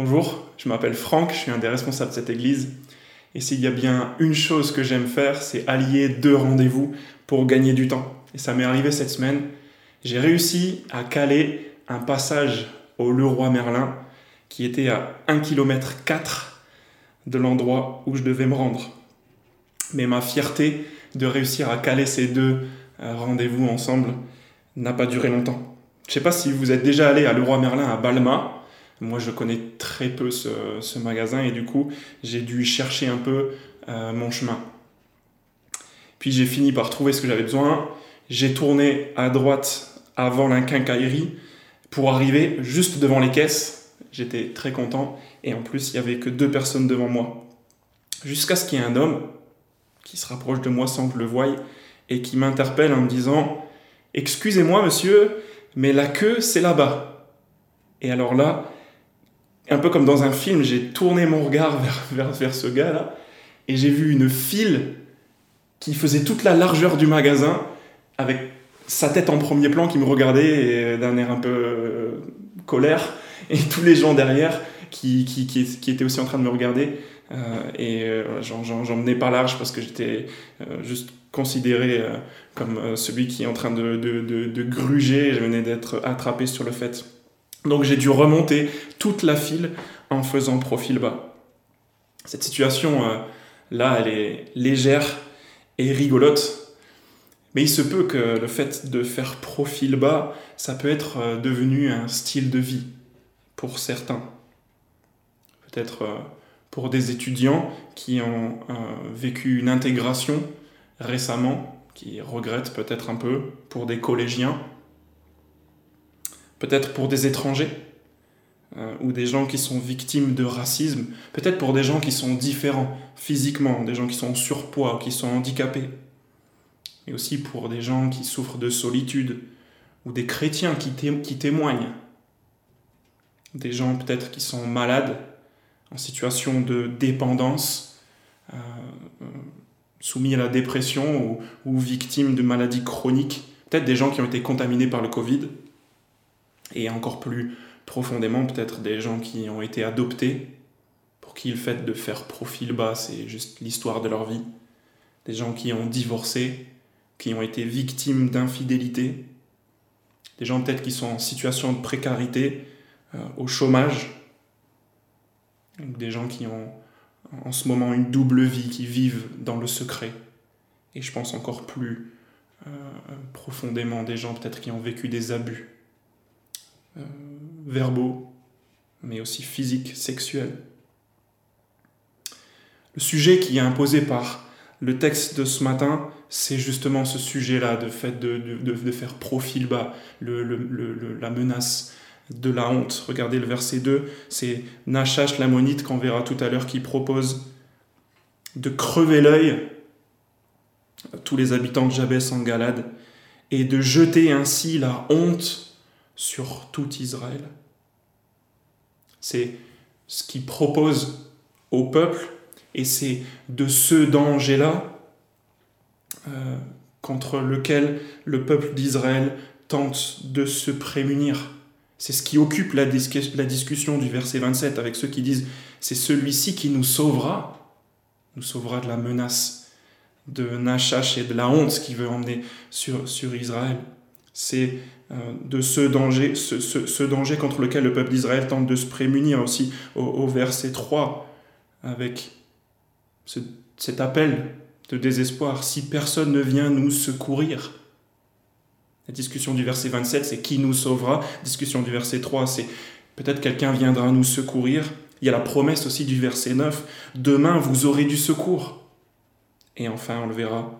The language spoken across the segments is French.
Bonjour, je m'appelle Franck, je suis un des responsables de cette église. Et s'il y a bien une chose que j'aime faire, c'est allier deux rendez-vous pour gagner du temps. Et ça m'est arrivé cette semaine. J'ai réussi à caler un passage au Leroy Merlin qui était à 1 km 4 de l'endroit où je devais me rendre. Mais ma fierté de réussir à caler ces deux euh, rendez-vous ensemble n'a pas duré longtemps. Je ne sais pas si vous êtes déjà allé à Leroy Merlin à Balma. Moi, je connais très peu ce, magasin et du coup, j'ai dû chercher un peu euh, mon chemin. Puis j'ai fini par trouver ce que j'avais besoin. J'ai tourné à droite avant la quincaillerie pour arriver juste devant les caisses. J'étais très content et en plus, il n'y avait que deux personnes devant moi. Jusqu'à ce qu'il y ait un homme qui se rapproche de moi sans que je le voie et qui m'interpelle en me disant Excusez-moi, monsieur, mais la queue, c'est là-bas. Et alors là, un peu comme dans un film, j'ai tourné mon regard vers, vers, ce gars-là et j'ai vu une file qui faisait toute la largeur du magasin avec sa tête en premier plan qui me regardait d'un air un peu euh, colère et tous les gens derrière qui, qui, qui, étaient aussi en train de me regarder. Euh, et euh, j'en menais pas large parce que j'étais juste considéré comme celui qui est en train de, de, de, de gruger. Je venais d'être attrapé sur le fait donc j'ai dû remonter toute la file en faisant profil bas. Cette situation euh, là, elle est légère et rigolote, mais il se peut que le fait de faire profil bas, ça peut être euh, devenu un style de vie pour certains. Peut-être euh, pour des étudiants qui ont vécu une intégration récemment, qui regrettent peut-être un peu, pour des collégiens peut-être pour des étrangers euh, ou des gens qui sont victimes de racisme, peut-être pour des gens qui sont différents physiquement, des gens qui sont en surpoids, qui sont handicapés, et aussi pour des gens qui souffrent de solitude ou des chrétiens qui, témoignent, des gens peut-être qui sont malades, en situation de dépendance, euh, soumis à la dépression ou, ou victimes de maladies chroniques, peut-être des gens qui ont été contaminés par le Covid, et encore plus profondément peut-être des gens qui ont été adoptés, pour qui le fait de faire profil bas, c'est juste l'histoire de leur vie, des gens qui ont divorcé, qui ont été victimes d'infidélité, des gens peut-être qui sont en situation de précarité, euh, au chômage, des gens qui ont en ce moment une double vie, qui vivent dans le secret. Et je pense encore plus euh, profondément des gens peut-être qui ont vécu des abus euh, verbaux, mais aussi physiques, sexuels. Le sujet qui est imposé par le texte de ce matin, c'est justement ce sujet-là, de fait de, de, faire profil bas, le, la menace de la honte. Regardez le verset 2, c'est Nachash l'ammonite qu'on verra tout à l'heure qui propose de crever l'œil à tous les habitants de Jabès en Galade et de jeter ainsi la honte sur tout Israël. C'est ce qu'il propose au peuple et c'est de ce danger-là euh, contre lequel le peuple d'Israël tente de se prémunir. C'est ce qui occupe la, la, discussion du verset 27 avec ceux qui disent c'est celui-ci qui nous sauvera, nous sauvera de la menace de Nachash et de la honte qu'il veut emmener sur, sur Israël. C'est euh, de ce danger, ce, danger contre lequel le peuple d'Israël tente de se prémunir aussi au, verset 3, avec cet appel de désespoir, si personne ne vient nous secourir. La discussion du verset 27, c'est qui nous sauvera? La discussion du verset 3, c'est peut-être quelqu'un viendra nous secourir. Il y a la promesse aussi du verset 9, demain vous aurez du secours. Et enfin, on le verra,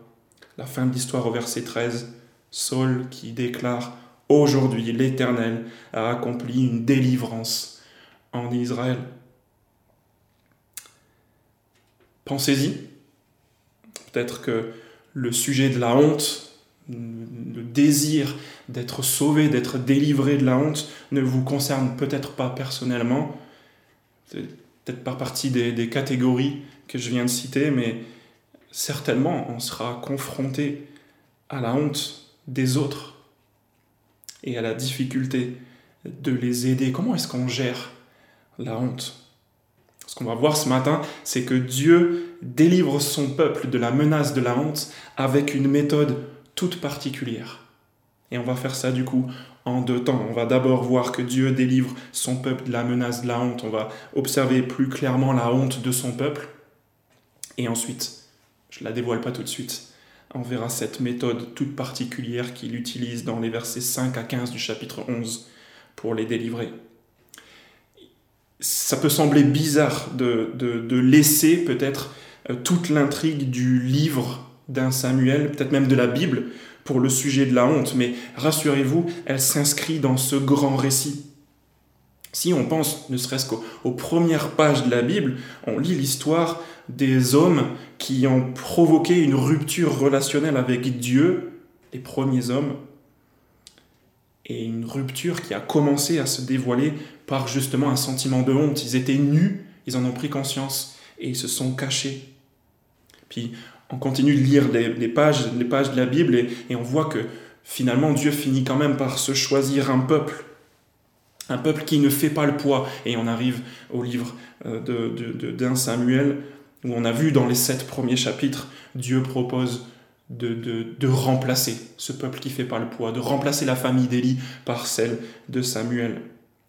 la fin de l'histoire au verset 13, Saul qui déclare Aujourd'hui, l'Éternel a accompli une délivrance en Israël. Pensez-y. Peut-être que le sujet de la honte, le désir d'être sauvé, d'être délivré de la honte, ne vous concerne peut-être pas personnellement, peut-être pas partie des, des, catégories que je viens de citer, mais certainement on sera confronté à la honte des autres et à la difficulté de les aider. Comment est-ce qu'on gère la honte? Ce qu'on va voir ce matin, c'est que Dieu délivre son peuple de la menace de la honte avec une méthode toute particulière. Et on va faire ça du coup en deux temps. On va d'abord voir que Dieu délivre son peuple de la menace de la honte. On va observer plus clairement la honte de son peuple. Et ensuite, je ne la dévoile pas tout de suite, on verra cette méthode toute particulière qu'il utilise dans les versets 5 à 15 du chapitre 11 pour les délivrer. Ça peut sembler bizarre de, de, laisser peut-être euh, toute l'intrigue du livre d'un Samuel, peut-être même de la Bible, pour le sujet de la honte, mais rassurez-vous, elle s'inscrit dans ce grand récit. Si on pense ne serait-ce qu'aux premières pages de la Bible, on lit l'histoire des hommes qui ont provoqué une rupture relationnelle avec Dieu, les premiers hommes, et une rupture qui a commencé à se dévoiler par justement un sentiment de honte. Ils étaient nus, ils en ont pris conscience et ils se sont cachés. Puis on continue de lire les, pages, pages de la Bible et, on voit que finalement Dieu finit quand même par se choisir un peuple. Un peuple qui ne fait pas le poids. Et on arrive au livre euh, d'un Samuel où on a vu dans les sept premiers chapitres, Dieu propose de, de, remplacer ce peuple qui fait pas le poids, de remplacer la famille d'Élie par celle de Samuel.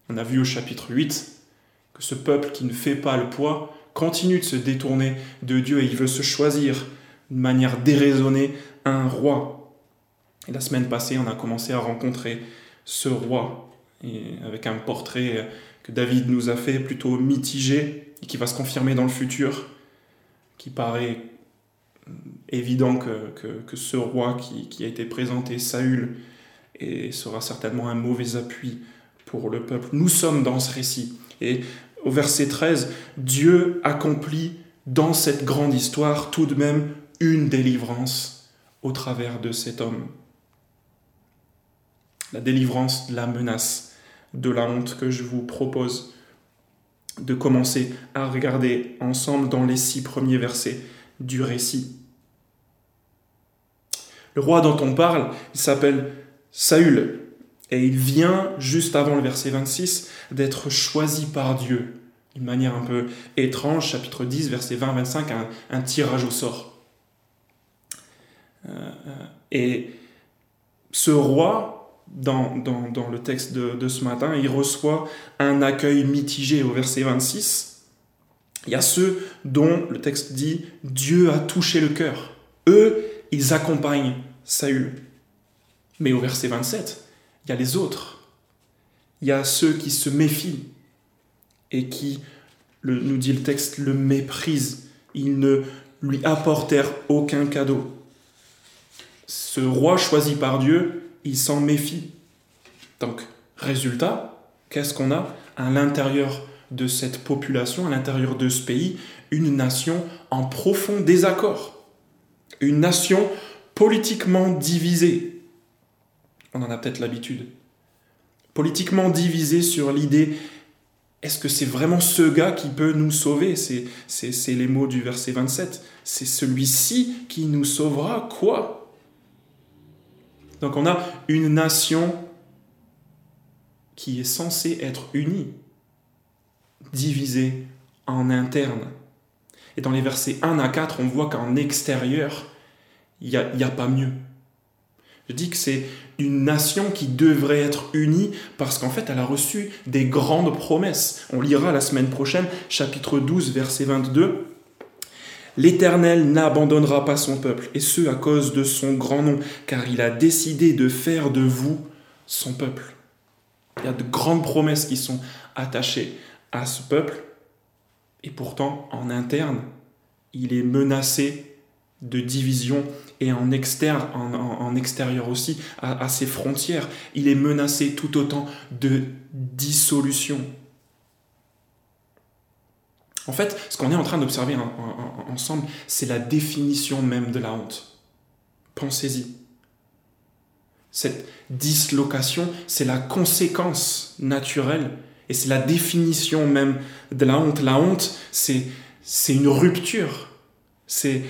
On a vu au chapitre 8 que ce peuple qui ne fait pas le poids continue de se détourner de Dieu et il veut se choisir de manière déraisonnée un roi. Et la semaine passée, on a commencé à rencontrer ce roi avec un portrait que David nous a fait plutôt mitigé et qui va se confirmer dans le futur qui paraît évident que, que, ce roi qui, qui, a été présenté, Saül, et sera certainement un mauvais appui pour le peuple. Nous sommes dans ce récit. Et au verset 13, Dieu accomplit dans cette grande histoire tout de même une délivrance au travers de cet homme. La délivrance de la menace, de la honte que je vous propose de commencer à regarder ensemble dans les six premiers versets du récit. Le roi dont on parle, il s'appelle Saül, et il vient, juste avant le verset 26, d'être choisi par Dieu, d'une manière un peu étrange, chapitre 10, verset 20-25, un, tirage au sort. Euh, euh, et ce roi, dans, dans, le texte de, ce matin, il reçoit un accueil mitigé au verset 26. Il y a ceux dont le texte dit Dieu a touché le cœur. Eux, ils accompagnent Saül. Mais au verset 27, il y a les autres. Il y a ceux qui se méfient et qui, le, nous dit le texte, le méprisent. Ils ne lui apportèrent aucun cadeau. Ce roi choisi par Dieu, il s'en méfie. Donc, résultat, qu'est-ce qu'on a à l'intérieur de cette population, à l'intérieur de ce pays, une nation en profond désaccord, une nation politiquement divisée. On en a peut-être l'habitude. Politiquement divisée sur l'idée est-ce que c'est vraiment ce gars qui peut nous sauver? C'est les mots du verset 27. C'est celui-ci qui nous sauvera quoi? Donc on a une nation qui est censée être unie, divisée en interne. Et dans les versets 1 à 4, on voit qu'en extérieur, il n'y a, a pas mieux. Je dis que c'est une nation qui devrait être unie parce qu'en fait, elle a reçu des grandes promesses. On lira la semaine prochaine, chapitre 12, verset 22. L'Éternel n'abandonnera pas son peuple, et ce à cause de son grand nom, car il a décidé de faire de vous son peuple. Il y a de grandes promesses qui sont attachées à ce peuple, et pourtant, en interne, il est menacé de division et en, externe, en, extérieur aussi, à ses frontières. Il est menacé tout autant de dissolution. En fait, ce qu'on est en train d'observer ensemble, c'est la définition même de la honte. Pensez-y. Cette dislocation, c'est la conséquence naturelle et c'est la définition même de la honte. La honte, c'est, une rupture. C'est,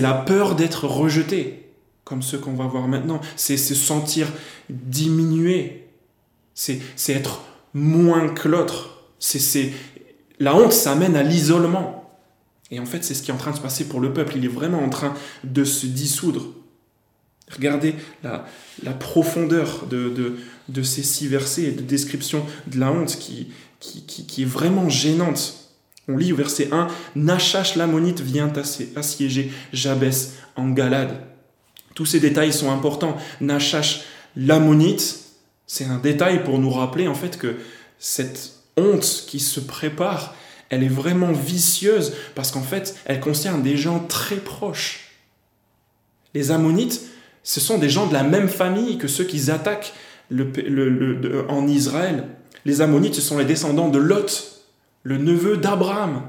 la peur d'être rejeté, comme ce qu'on va voir maintenant. C'est se sentir diminué. C'est, être moins que l'autre. C'est la honte, ça amène à l'isolement. Et en fait, c'est ce qui est en train de se passer pour le peuple. Il est vraiment en train de se dissoudre. Regardez la, la profondeur de, de, ces six versets et de description de la honte qui, qui, qui, est vraiment gênante. On lit au verset 1, Nachash l'ammonite vient assiéger Jabès en Galade. Tous ces détails sont importants. Nachash l'ammonite, c'est un détail pour nous rappeler en fait que cette honte qui se prépare, elle est vraiment vicieuse parce qu'en fait, elle concerne des gens très proches. Les ammonites, ce sont des gens de la même famille que ceux qui attaquent en Israël. Les ammonites, ce sont les descendants de Lot, le neveu d'Abraham,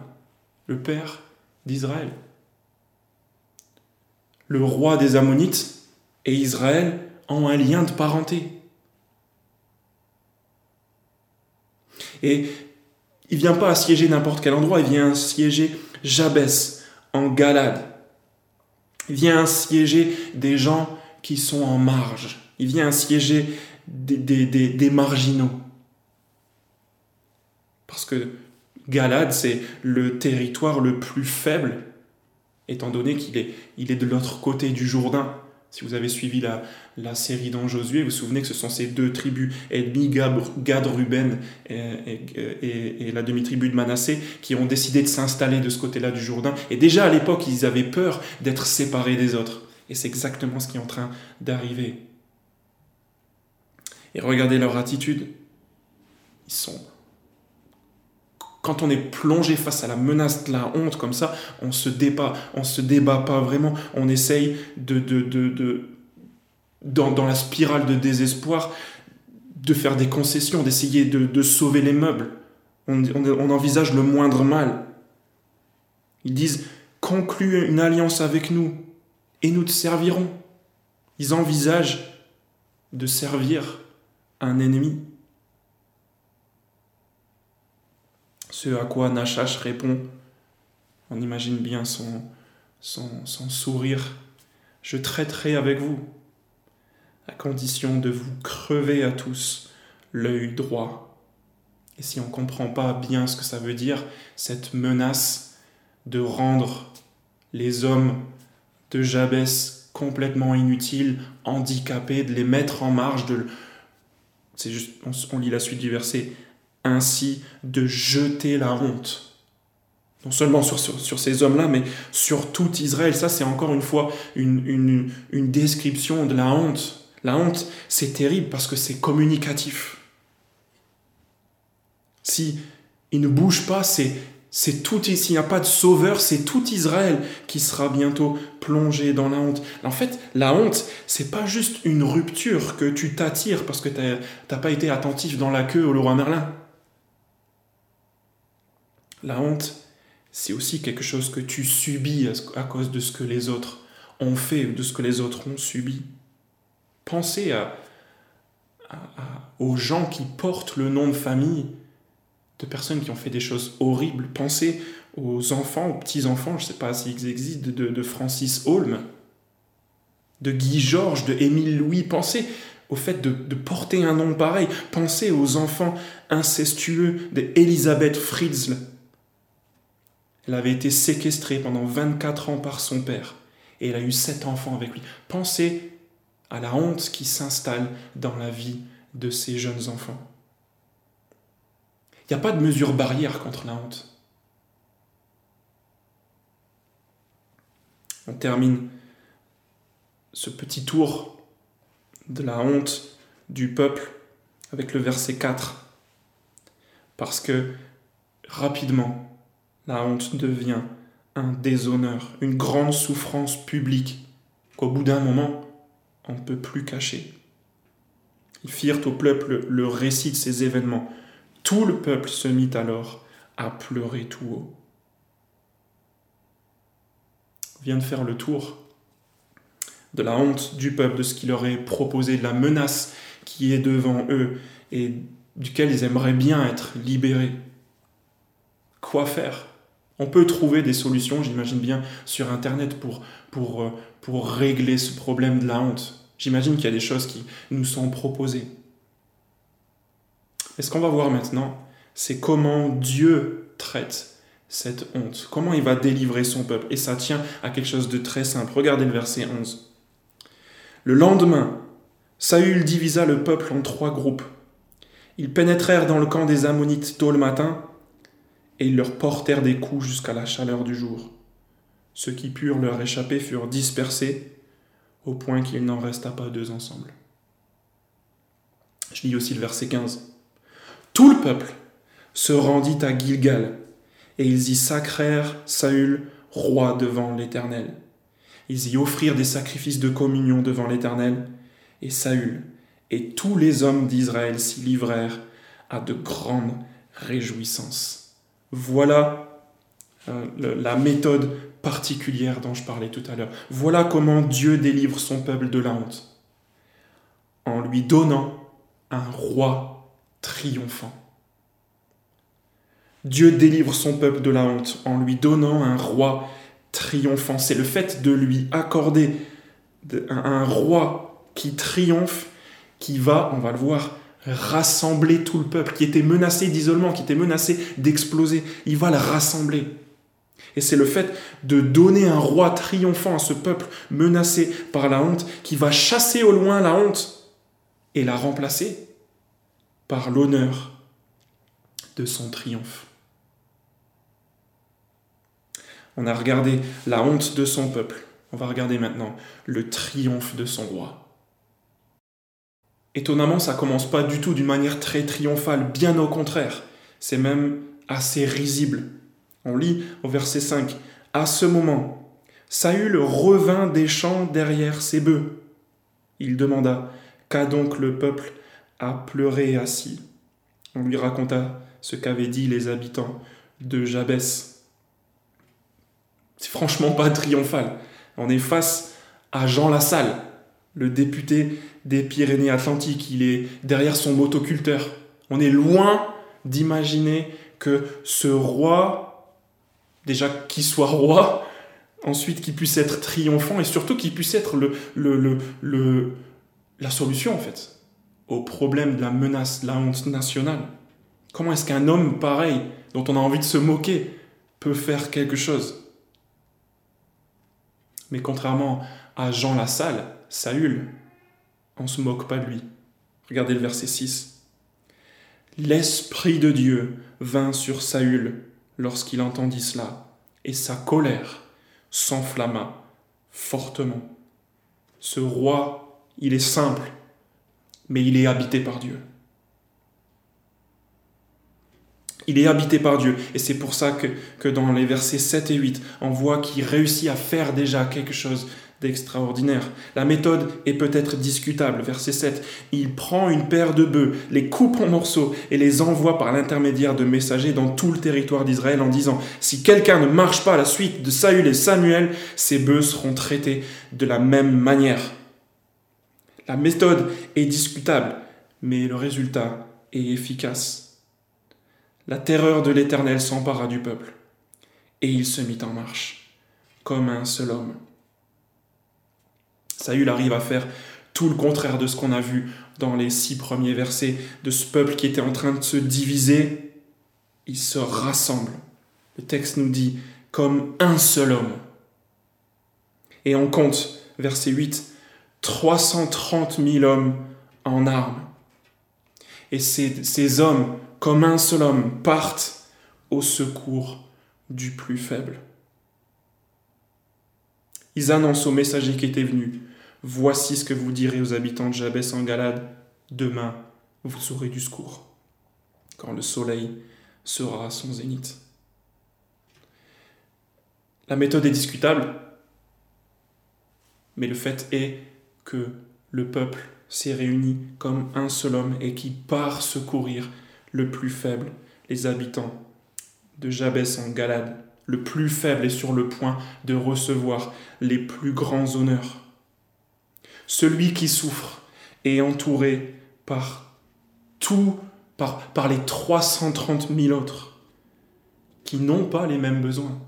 le père d'Israël. Le roi des ammonites et Israël ont un lien de parenté. Et il vient pas assiéger n'importe quel endroit, il vient assiéger Jabès en Galade. Il vient assiéger des gens qui sont en marge. Il vient assiéger des, marginaux. Parce que Galade, c'est le territoire le plus faible, étant donné qu'il est, il est de l'autre côté du Jourdain. Si vous avez suivi la, série dans Josué, vous vous souvenez que ce sont ces deux tribus, Edmi, Gad, Ruben et, et, la demi-tribu de Manassé, qui ont décidé de s'installer de ce côté-là du Jourdain. Et déjà à l'époque, ils avaient peur d'être séparés des autres. Et c'est exactement ce qui est en train d'arriver. Et regardez leur attitude. Ils sont quand on est plongé face à la menace de la honte comme ça, on se débat, on se débat pas vraiment, on essaye de, dans, la spirale de désespoir, de faire des concessions, d'essayer de, sauver les meubles. On, on, envisage le moindre mal. Ils disent conclue une alliance avec nous et nous te servirons. Ils envisagent de servir un ennemi. Ce à quoi Nachash répond, on imagine bien son, son, sourire, je traiterai avec vous, à condition de vous crever à tous l'œil droit. Et si on ne comprend pas bien ce que ça veut dire, cette menace de rendre les hommes de Jabès complètement inutiles, handicapés, de les mettre en marge, de... C'est juste, on lit la suite du verset, ainsi de jeter la honte. Non seulement sur, sur, ces hommes-là, mais sur tout Israël. Ça, c'est encore une fois une, une, description de la honte. La honte, c'est terrible parce que c'est communicatif. Si il ne bouge pas, c'est c'est tout s'il n'y a pas de sauveur, c'est tout Israël qui sera bientôt plongé dans la honte. En fait, la honte, c'est pas juste une rupture que tu t'attires parce que tu n'as pas été attentif dans la queue au roi Merlin. La honte, c'est aussi quelque chose que tu subis à cause de ce que les autres ont fait ou de ce que les autres ont subi. Pensez aux gens qui portent le nom de famille de personnes qui ont fait des choses horribles. Pensez aux enfants, aux petits-enfants, je ne sais pas s'ils existent, de, Francis Holm, de Guy Georges, de Émile Louis. Pensez au fait de, de, porter un nom pareil. Pensez aux enfants incestueux d'Elisabeth Fritzl, elle avait été séquestrée pendant 24 ans par son père et elle a eu sept enfants avec lui. Pensez à la honte qui s'installe dans la vie de ces jeunes enfants. Il n'y a pas de mesure barrière contre la honte. On termine ce petit tour de la honte du peuple avec le verset 4. Parce que rapidement, la honte devient un déshonneur, une grande souffrance publique qu'au bout d'un moment, on ne peut plus cacher. Ils firent au peuple le récit de ces événements. Tout le peuple se mit alors à pleurer tout haut. On vient de faire le tour de la honte du peuple, de ce qu'il leur est proposé, de la menace qui est devant eux et duquel ils aimeraient bien être libérés. Quoi faire? On peut trouver des solutions, j'imagine bien, sur Internet pour, pour, euh, pour régler ce problème de la honte. J'imagine qu'il y a des choses qui nous sont proposées. Et ce qu'on va voir maintenant, c'est comment Dieu traite cette honte? Comment il va délivrer son peuple? Et ça tient à quelque chose de très simple. Regardez le verset 11. Le lendemain, Saül divisa le peuple en trois groupes. Ils pénétrèrent dans le camp des Ammonites tôt le matin, et ils leur portèrent des coups jusqu'à la chaleur du jour. Ceux qui purent leur échapper furent dispersés, au point qu'il n'en resta pas deux ensemble. Je lis aussi le verset 15. Tout le peuple se rendit à Gilgal, et ils y sacrèrent Saül roi devant l'Éternel. Ils y offrirent des sacrifices de communion devant l'Éternel, et Saül et tous les hommes d'Israël s'y livrèrent à de grandes réjouissances. Voilà euh, la méthode particulière dont je parlais tout à l'heure. Voilà comment Dieu délivre son peuple de la honte. En lui donnant un roi triomphant. Dieu délivre son peuple de la honte en lui donnant un roi triomphant. C'est le fait de lui accorder un roi qui triomphe qui va, on va le voir, rassembler tout le peuple qui était menacé d'isolement, qui était menacé d'exploser. Il va le rassembler. Et c'est le fait de donner un roi triomphant à ce peuple menacé par la honte qui va chasser au loin la honte et la remplacer par l'honneur de son triomphe. On a regardé la honte de son peuple. On va regarder maintenant le triomphe de son roi. Étonnamment, ça commence pas du tout d'une manière très triomphale, bien au contraire. C'est même assez risible. On lit au verset 5. À ce moment, Saül revint des champs derrière ses bœufs. Il demanda Qu'a donc le peuple à pleurer assis? On lui raconta ce qu'avaient dit les habitants de Jabès. C'est franchement pas triomphal. On est face à Jean Lassalle, le député des Pyrénées-Atlantiques, il est derrière son motoculteur. On est loin d'imaginer que ce roi, déjà qu'il soit roi, ensuite qu'il puisse être triomphant et surtout qu'il puisse être le, la solution en fait au problème de la menace, de la honte nationale. Comment est-ce qu'un homme pareil, dont on a envie de se moquer, peut faire quelque chose? Mais contrairement à Jean Lassalle, Saül, on se moque pas de lui. Regardez le verset 6. L'Esprit de Dieu vint sur Saül lorsqu'il entendit cela, et sa colère s'enflamma fortement. Ce roi, il est simple, mais il est habité par Dieu. Il est habité par Dieu. Et c'est pour ça que, que, dans les versets 7 et 8, on voit qu'il réussit à faire déjà quelque chose d'extraordinaire. La méthode est peut-être discutable. Verset 7. Il prend une paire de bœufs, les coupe en morceaux et les envoie par l'intermédiaire de messagers dans tout le territoire d'Israël en disant Si quelqu'un ne marche pas à la suite de Saül et Samuel, ces bœufs seront traités de la même manière. La méthode est discutable, mais le résultat est efficace. La terreur de l'Éternel s'empara du peuple, et il se mit en marche, comme un seul homme. Saül arrive à faire tout le contraire de ce qu'on a vu dans les six premiers versets de ce peuple qui était en train de se diviser. Il se rassemble. Le texte nous dit comme un seul homme. Et on compte, verset 8, 330 000 hommes en armes. Et ces, ces hommes, comme un seul homme, partent au secours du plus faible. Ils annoncent aux messagers qui étaient venus Voici ce que vous direz aux habitants de Jabès en Galade. Demain, vous aurez du secours, quand le soleil sera à son zénith. La méthode est discutable, mais le fait est que le peuple s'est réuni comme un seul homme et qui part secourir le plus faible, les habitants de Jabès en Galade. Le plus faible est sur le point de recevoir les plus grands honneurs. Celui qui souffre est entouré par tout, par, les 330 000 autres qui n'ont pas les mêmes besoins.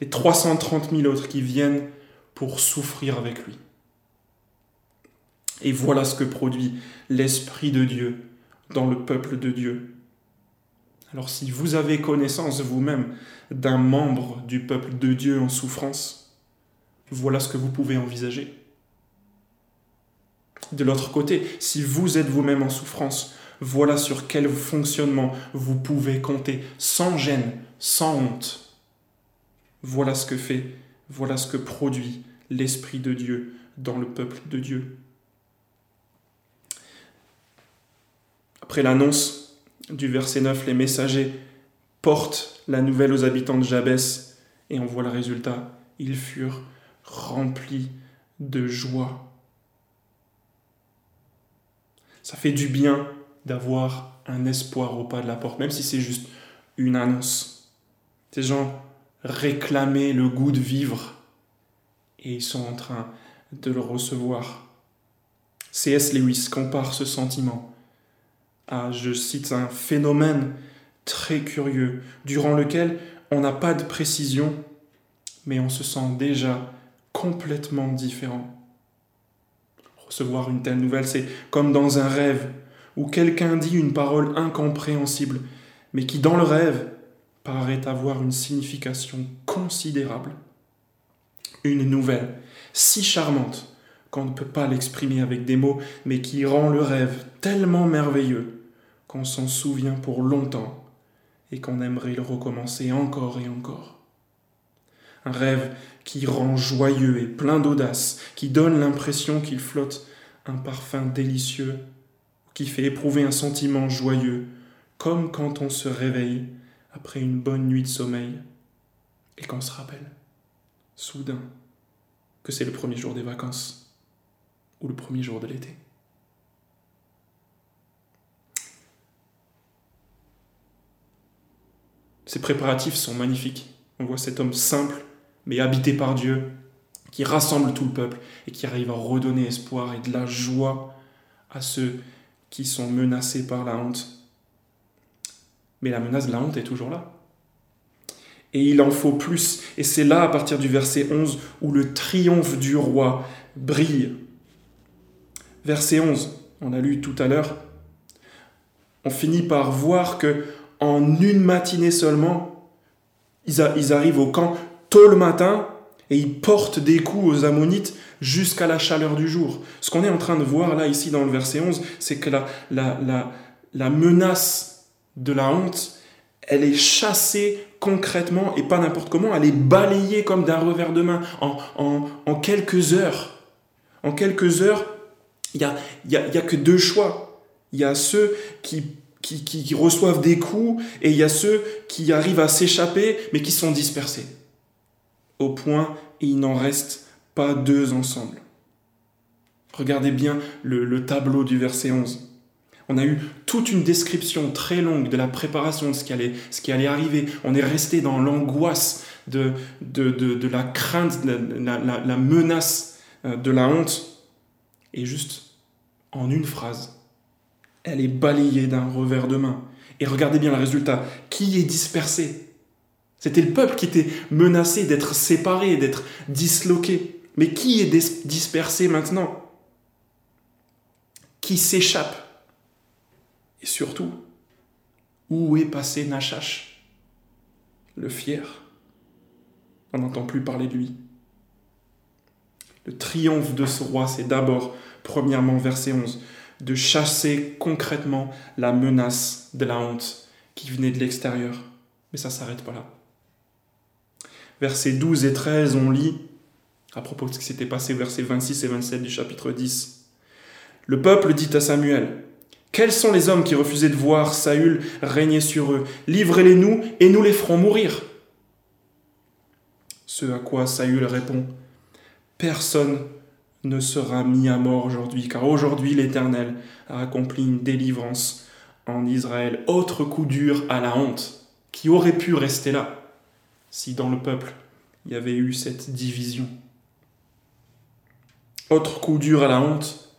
Les 330 000 autres qui viennent pour souffrir avec lui. Et voilà ce que produit l'Esprit de Dieu dans le peuple de Dieu. Alors si vous avez connaissance vous-même d'un membre du peuple de Dieu en souffrance, voilà ce que vous pouvez envisager. De l'autre côté, si vous êtes vous-même en souffrance, voilà sur quel fonctionnement vous pouvez compter sans gêne, sans honte. Voilà ce que fait, voilà ce que produit l'Esprit de Dieu dans le peuple de Dieu. Après l'annonce du verset 9, les messagers portent la nouvelle aux habitants de Jabès et on voit le résultat. Ils furent remplis de joie. Ça fait du bien d'avoir un espoir au pas de la porte, même si c'est juste une annonce. Ces gens réclamaient le goût de vivre et ils sont en train de le recevoir. C.S. Lewis compare ce sentiment à, je cite, un phénomène très curieux, durant lequel on n'a pas de précision, mais on se sent déjà complètement différent. Recevoir une telle nouvelle, c'est comme dans un rêve où quelqu'un dit une parole incompréhensible, mais qui dans le rêve paraît avoir une signification considérable. Une nouvelle si charmante qu'on ne peut pas l'exprimer avec des mots, mais qui rend le rêve tellement merveilleux qu'on s'en souvient pour longtemps et qu'on aimerait le recommencer encore et encore. Un rêve qui rend joyeux et plein d'audace, qui donne l'impression qu'il flotte un parfum délicieux qui fait éprouver un sentiment joyeux, comme quand on se réveille après une bonne nuit de sommeil et qu'on se rappelle, soudain, que c'est le premier jour des vacances ou le premier jour de l'été. Ces préparatifs sont magnifiques. On voit cet homme simple, mais habité par Dieu, qui rassemble tout le peuple et qui arrive à redonner espoir et de la joie à ceux qui sont menacés par la honte. Mais la menace de la honte est toujours là. Et il en faut plus. Et c'est là, à partir du verset 11, où le triomphe du roi brille. Verset 11, on a lu tout à l'heure, on finit par voir que en une matinée seulement, ils, arrivent au camp tôt le matin et ils portent des coups aux Ammonites jusqu'à la chaleur du jour. Ce qu'on est en train de voir là, ici, dans le verset 11, c'est que la, menace de la honte, elle est chassée concrètement et pas n'importe comment, elle est balayée comme d'un revers de main en, quelques heures. En quelques heures, il n'y y a que deux choix. Il y a ceux qui, qui, reçoivent des coups et il y a ceux qui arrivent à s'échapper mais qui sont dispersés. Au point, il n'en reste pas deux ensemble. Regardez bien le, tableau du verset 11. On a eu toute une description très longue de la préparation de ce qui allait, ce qui allait arriver. On est resté dans l'angoisse de, de, la crainte, la, la, menace euh, de la honte. Et juste en une phrase, elle est balayée d'un revers de main. Et regardez bien le résultat. Qui est dispersé? C'était le peuple qui était menacé d'être séparé, d'être disloqué. Mais qui est dispersé maintenant? Qui s'échappe? Et surtout, où est passé Nachash Le fier On n'entend plus parler de lui? Le triomphe de ce roi, c'est d'abord, premièrement, verset 11, de chasser concrètement la menace de la honte qui venait de l'extérieur. Mais ça s'arrête pas là. Versets 12 et 13, on lit à propos de ce qui s'était passé, versets 26 et 27 du chapitre 10. Le peuple dit à Samuel, Quels sont les hommes qui refusaient de voir Saül régner sur eux? Livrez-les-nous et nous les ferons mourir. Ce à quoi Saül répond, Personne ne sera mis à mort aujourd'hui, car aujourd'hui l'Éternel a accompli une délivrance en Israël. Autre coup dur à la honte, qui aurait pu rester là si dans le peuple il y avait eu cette division. Autre coup dur à la honte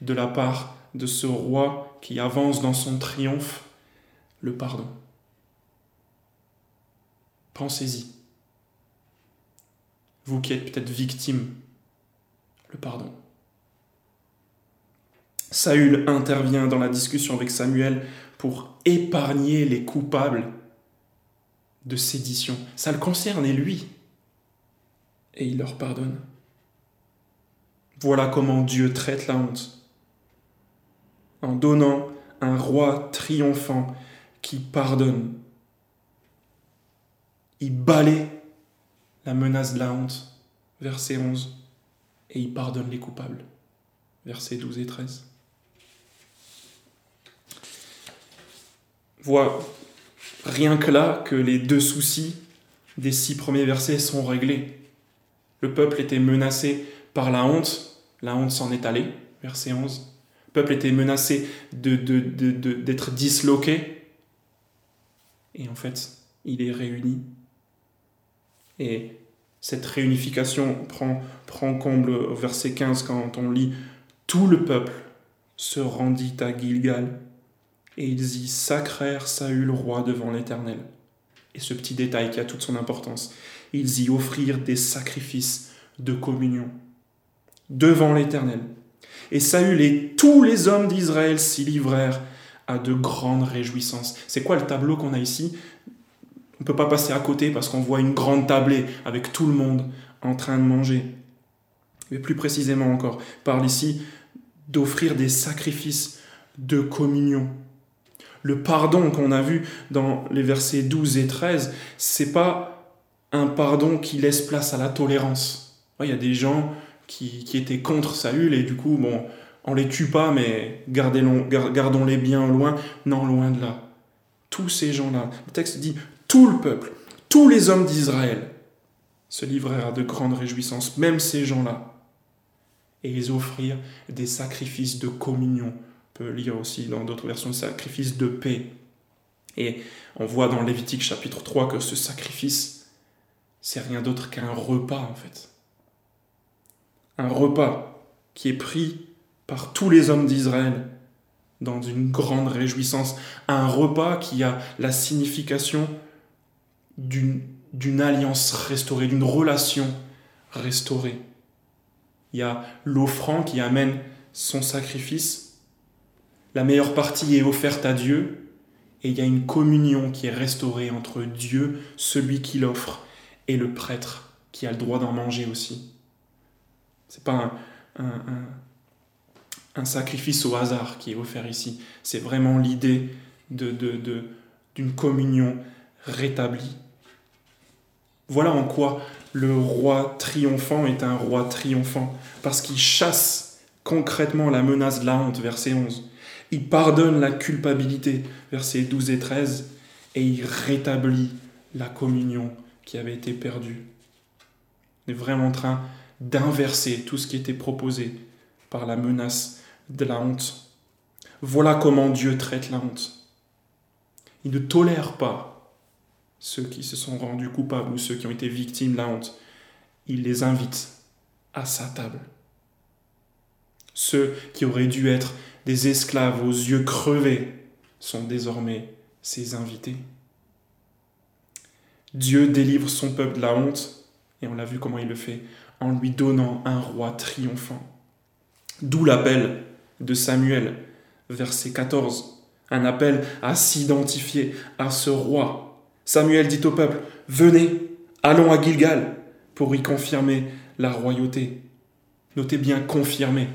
de la part de ce roi qui avance dans son triomphe, le pardon. Pensez-y. Vous qui êtes peut-être victime, le pardon. Saül intervient dans la discussion avec Samuel pour épargner les coupables de sédition. Ça le concernait lui. Et il leur pardonne. Voilà comment Dieu traite la honte. En donnant un roi triomphant qui pardonne. Il balaie la menace de la honte, verset 11, et il pardonne les coupables, versets 12 et 13. Vois rien que là que les deux soucis des six premiers versets sont réglés. Le peuple était menacé par la honte, la honte s'en est allée, verset 11. Le peuple était menacé d'être de, de, disloqué, et en fait, il est réuni. Et cette réunification prend, prend comble au verset 15 quand on lit Tout le peuple se rendit à Gilgal et ils y sacrèrent Saül roi devant l'Éternel. Et ce petit détail qui a toute son importance, ils y offrirent des sacrifices de communion devant l'Éternel. Et Saül et tous les hommes d'Israël s'y livrèrent à de grandes réjouissances. C'est quoi le tableau qu'on a ici? On ne peut pas passer à côté parce qu'on voit une grande tablée avec tout le monde en train de manger. Mais plus précisément encore, parle ici d'offrir des sacrifices de communion le pardon qu'on a vu dans les versets 12 et 13, c'est pas un pardon qui laisse place à la tolérance. Il y a des gens qui, étaient contre Saül et du coup, bon, on les tue pas, mais gardons-les bien loin. Non, loin de là. Tous ces gens-là, le texte dit, tout le peuple, tous les hommes d'Israël se livrèrent à de grandes réjouissances, même ces gens-là. Et ils offrirent des sacrifices de communion lire aussi dans d'autres versions, sacrifice de paix. Et on voit dans Lévitique chapitre 3 que ce sacrifice, c'est rien d'autre qu'un repas en fait. Un repas qui est pris par tous les hommes d'Israël dans une grande réjouissance. Un repas qui a la signification d'une alliance restaurée, d'une relation restaurée. Il y a l'offrant qui amène son sacrifice la meilleure partie est offerte à Dieu et il y a une communion qui est restaurée entre Dieu, celui qui l'offre, et le prêtre qui a le droit d'en manger aussi. C'est pas un, sacrifice au hasard qui est offert ici. C'est vraiment l'idée d'une de, de, communion rétablie. Voilà en quoi le roi triomphant est un roi triomphant, parce qu'il chasse concrètement la menace de la honte, verset 11. Il pardonne la culpabilité, versets 12 et 13, et il rétablit la communion qui avait été perdue. Il est vraiment en train d'inverser tout ce qui était proposé par la menace de la honte. Voilà comment Dieu traite la honte. Il ne tolère pas ceux qui se sont rendus coupables ou ceux qui ont été victimes de la honte. Il les invite à sa table. Ceux qui auraient dû être des esclaves aux yeux crevés sont désormais ses invités. Dieu délivre son peuple de la honte, et on l'a vu comment il le fait, en lui donnant un roi triomphant. D'où l'appel de Samuel, verset 14, un appel à s'identifier à ce roi. Samuel dit au peuple, venez, allons à Gilgal pour y confirmer la royauté. Notez bien confirmer.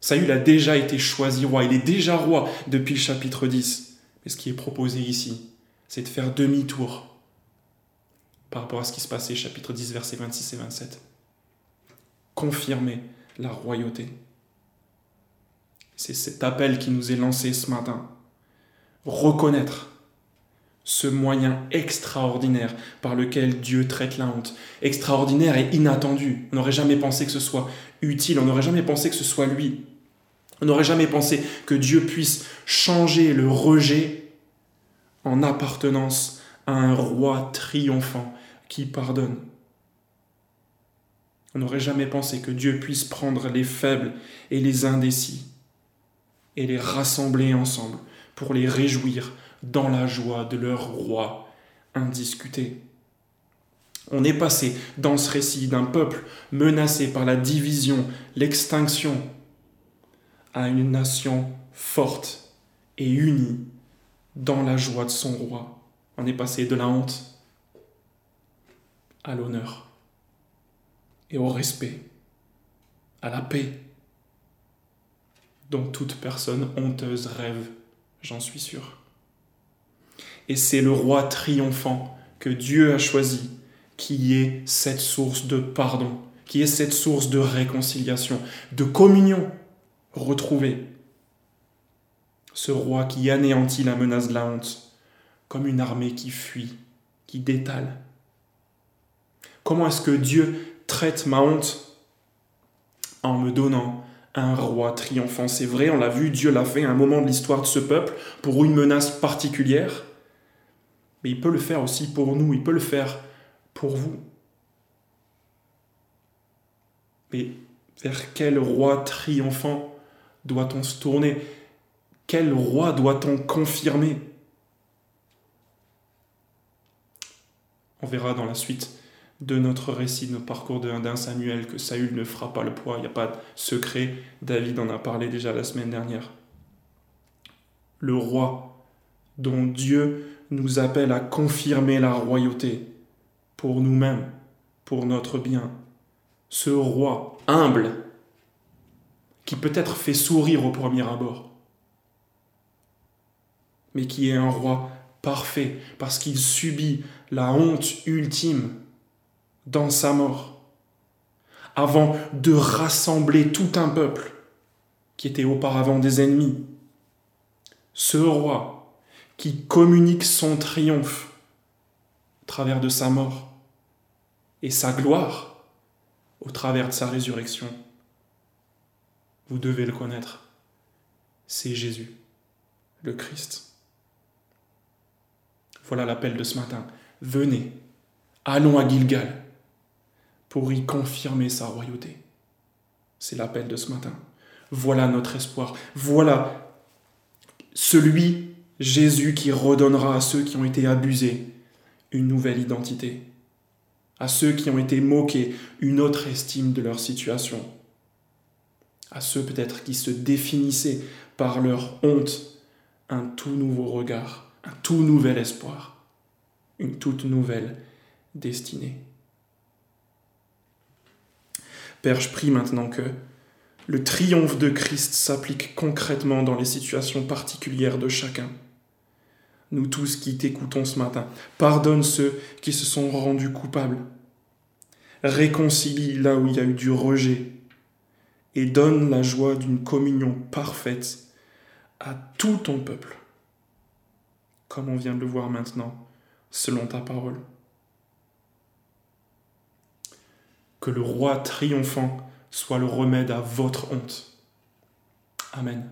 Saül a déjà été choisi roi, il est déjà roi depuis le chapitre 10. Mais ce qui est proposé ici, c'est de faire demi-tour par rapport à ce qui se passait chapitre 10, versets 26 et 27. Confirmer la royauté. C'est cet appel qui nous est lancé ce matin. Reconnaître ce moyen extraordinaire par lequel Dieu traite la honte. Extraordinaire et inattendu. On n'aurait jamais pensé que ce soit utile, on n'aurait jamais pensé que ce soit lui. On n'aurait jamais pensé que Dieu puisse changer le rejet en appartenance à un roi triomphant qui pardonne. On n'aurait jamais pensé que Dieu puisse prendre les faibles et les indécis et les rassembler ensemble pour les réjouir dans la joie de leur roi indiscuté. On est passé dans ce récit d'un peuple menacé par la division, l'extinction, à une nation forte et unie dans la joie de son roi. On est passé de la honte à l'honneur et au respect, à la paix, dont toute personne honteuse rêve, j'en suis sûr. Et c'est le roi triomphant que Dieu a choisi qui est cette source de pardon, qui est cette source de réconciliation, de communion retrouvée. Ce roi qui anéantit la menace de la honte, comme une armée qui fuit, qui détale. Comment est-ce que Dieu traite ma honte En me donnant un roi triomphant? C'est vrai, on l'a vu, Dieu l'a fait à un moment de l'histoire de ce peuple pour une menace particulière. Mais il peut le faire aussi pour nous, il peut le faire pour vous. Mais vers quel roi triomphant doit-on se tourner? Quel roi doit-on confirmer? On verra dans la suite de notre récit, de notre parcours d'un Samuel, que Saül ne fera pas le poids, il n'y a pas de secret, David en a parlé déjà la semaine dernière. Le roi dont Dieu nous appelle à confirmer la royauté pour nous-mêmes, pour notre bien. Ce roi humble qui peut-être fait sourire au premier abord, mais qui est un roi parfait parce qu'il subit la honte ultime dans sa mort, avant de rassembler tout un peuple qui était auparavant des ennemis. Ce roi qui communique son triomphe au travers de sa mort et sa gloire au travers de sa résurrection. Vous devez le connaître. C'est Jésus, le Christ. Voilà l'appel de ce matin. Venez, allons à Gilgal pour y confirmer sa royauté. C'est l'appel de ce matin. Voilà notre espoir. Voilà celui, Jésus, qui redonnera à ceux qui ont été abusés une nouvelle identité, à ceux qui ont été moqués une autre estime de leur situation, à ceux peut-être qui se définissaient par leur honte un tout nouveau regard, un tout nouvel espoir, une toute nouvelle destinée. Père, je prie maintenant que le triomphe de Christ s'applique concrètement dans les situations particulières de chacun. Nous tous qui t'écoutons ce matin, pardonne ceux qui se sont rendus coupables. Réconcilie là où il y a eu du rejet et donne la joie d'une communion parfaite à tout ton peuple, comme on vient de le voir maintenant, selon ta parole. que le roi triomphant soit le remède à votre honte. Amen.